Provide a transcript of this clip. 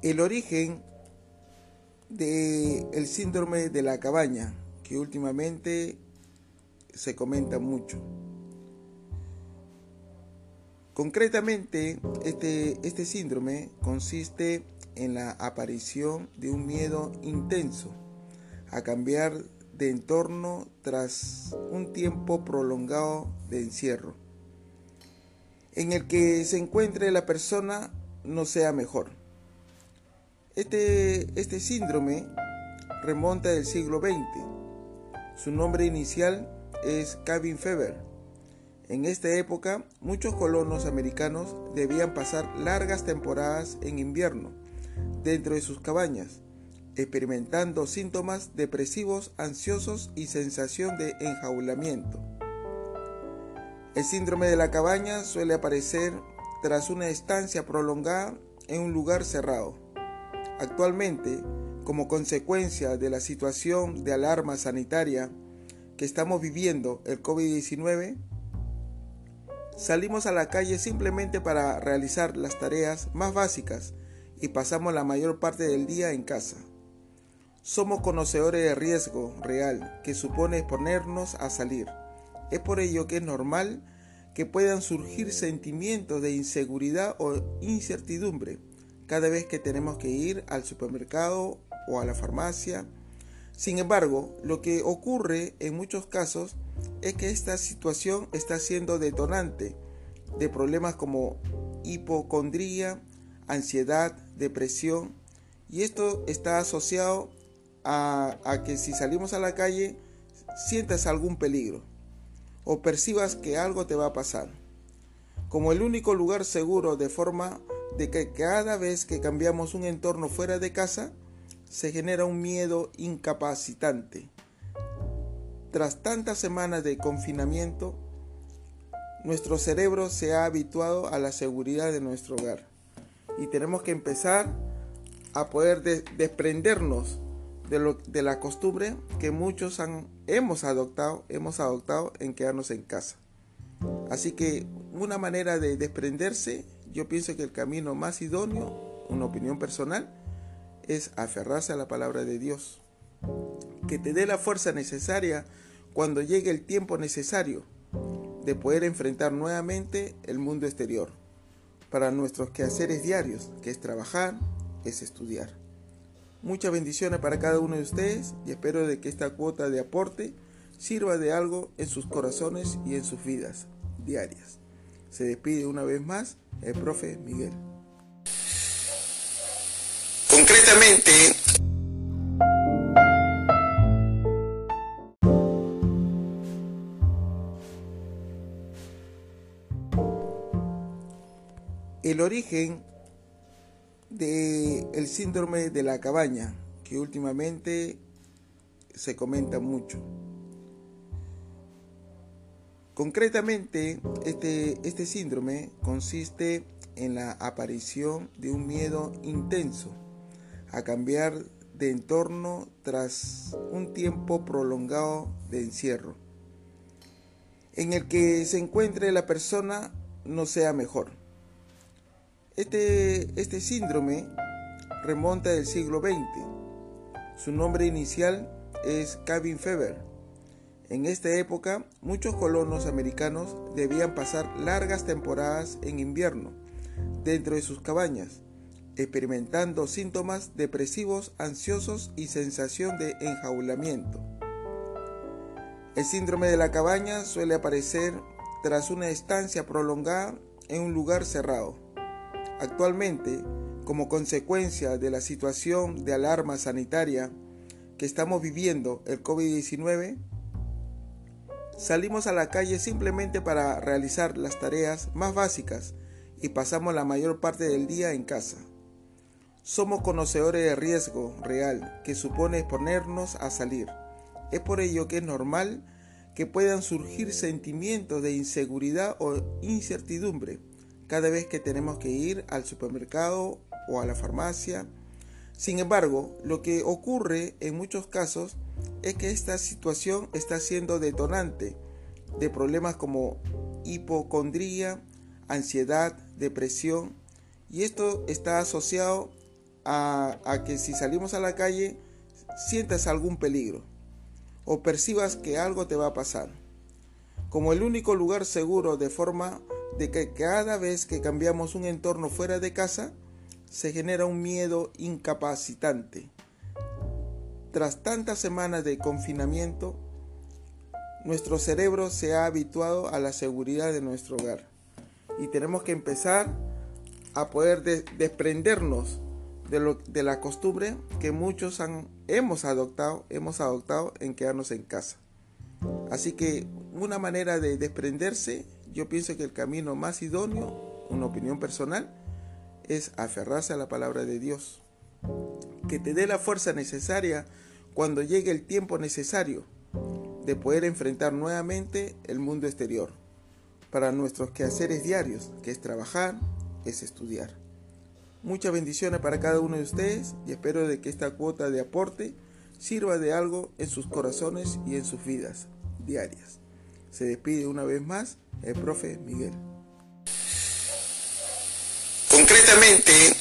El origen del síndrome de la cabaña, que últimamente se comenta mucho. Concretamente, este, este síndrome consiste en la aparición de un miedo intenso a cambiar de entorno tras un tiempo prolongado de encierro, en el que se encuentre la persona no sea mejor. Este, este síndrome remonta del siglo XX. Su nombre inicial es cabin fever. En esta época, muchos colonos americanos debían pasar largas temporadas en invierno dentro de sus cabañas, experimentando síntomas depresivos, ansiosos y sensación de enjaulamiento. El síndrome de la cabaña suele aparecer tras una estancia prolongada en un lugar cerrado Actualmente, como consecuencia de la situación de alarma sanitaria que estamos viviendo el COVID-19, salimos a la calle simplemente para realizar las tareas más básicas y pasamos la mayor parte del día en casa. Somos conocedores de riesgo real que supone exponernos a salir. Es por ello que es normal que puedan surgir sentimientos de inseguridad o incertidumbre cada vez que tenemos que ir al supermercado o a la farmacia. Sin embargo, lo que ocurre en muchos casos es que esta situación está siendo detonante de problemas como hipocondría, ansiedad, depresión, y esto está asociado a, que si salimos a la calle sientas algún peligro o percibas que algo te va a pasar. Como el único lugar seguro de forma de que cada vez que cambiamos un entorno fuera de casa, se genera un miedo incapacitante. Tras tantas semanas de confinamiento, nuestro cerebro se ha habituado a la seguridad de nuestro hogar y tenemos que empezar a poder desprendernos de, lo, de, la costumbre que muchos han, hemos adoptado, hemos adoptado en quedarnos en casa. Así que una manera de desprenderse yo pienso que el camino más idóneo, una opinión personal, es aferrarse a la palabra de Dios. Que te dé la fuerza necesaria cuando llegue el tiempo necesario de poder enfrentar nuevamente el mundo exterior para nuestros quehaceres diarios, que es trabajar, es estudiar. Muchas bendiciones para cada uno de ustedes y espero de que esta cuota de aporte sirva de algo en sus corazones y en sus vidas diarias. Se despide una vez más el profe Miguel. Concretamente, el origen del síndrome de la cabaña, que últimamente se comenta mucho. Concretamente, este, este síndrome consiste en la aparición de un miedo intenso a cambiar de entorno tras un tiempo prolongado de encierro, en el que se encuentre la persona no sea mejor. Este, este síndrome remonta del siglo XX. Su nombre inicial es cabin fever en esta época, muchos colonos americanos debían pasar largas temporadas en invierno dentro de sus cabañas, experimentando síntomas depresivos, ansiosos y sensación de enjaulamiento. El síndrome de la cabaña suele aparecer tras una estancia prolongada en un lugar cerrado. Actualmente, como consecuencia de la situación de alarma sanitaria que estamos viviendo el COVID-19, Salimos a la calle simplemente para realizar las tareas más básicas y pasamos la mayor parte del día en casa. Somos conocedores de riesgo real que supone exponernos a salir. Es por ello que es normal que puedan surgir sentimientos de inseguridad o incertidumbre cada vez que tenemos que ir al supermercado o a la farmacia. Sin embargo, lo que ocurre en muchos casos es que esta situación está siendo detonante de problemas como hipocondría, ansiedad, depresión, y esto está asociado a, que si salimos a la calle sientas algún peligro o percibas que algo te va a pasar. Como el único lugar seguro de forma de que cada vez que cambiamos un entorno fuera de casa, se genera un miedo incapacitante. Tras tantas semanas de confinamiento, nuestro cerebro se ha habituado a la seguridad de nuestro hogar y tenemos que empezar a poder desprendernos de, lo, de, la costumbre que muchos han, hemos adoptado, hemos adoptado en quedarnos en casa. Así que una manera de desprenderse, yo pienso que el camino más idóneo, una opinión personal, es aferrarse a la palabra de Dios, que te dé la fuerza necesaria cuando llegue el tiempo necesario de poder enfrentar nuevamente el mundo exterior para nuestros quehaceres diarios, que es trabajar, es estudiar. Muchas bendiciones para cada uno de ustedes y espero de que esta cuota de aporte sirva de algo en sus corazones y en sus vidas diarias. Se despide una vez más el profe Miguel. Concretamente,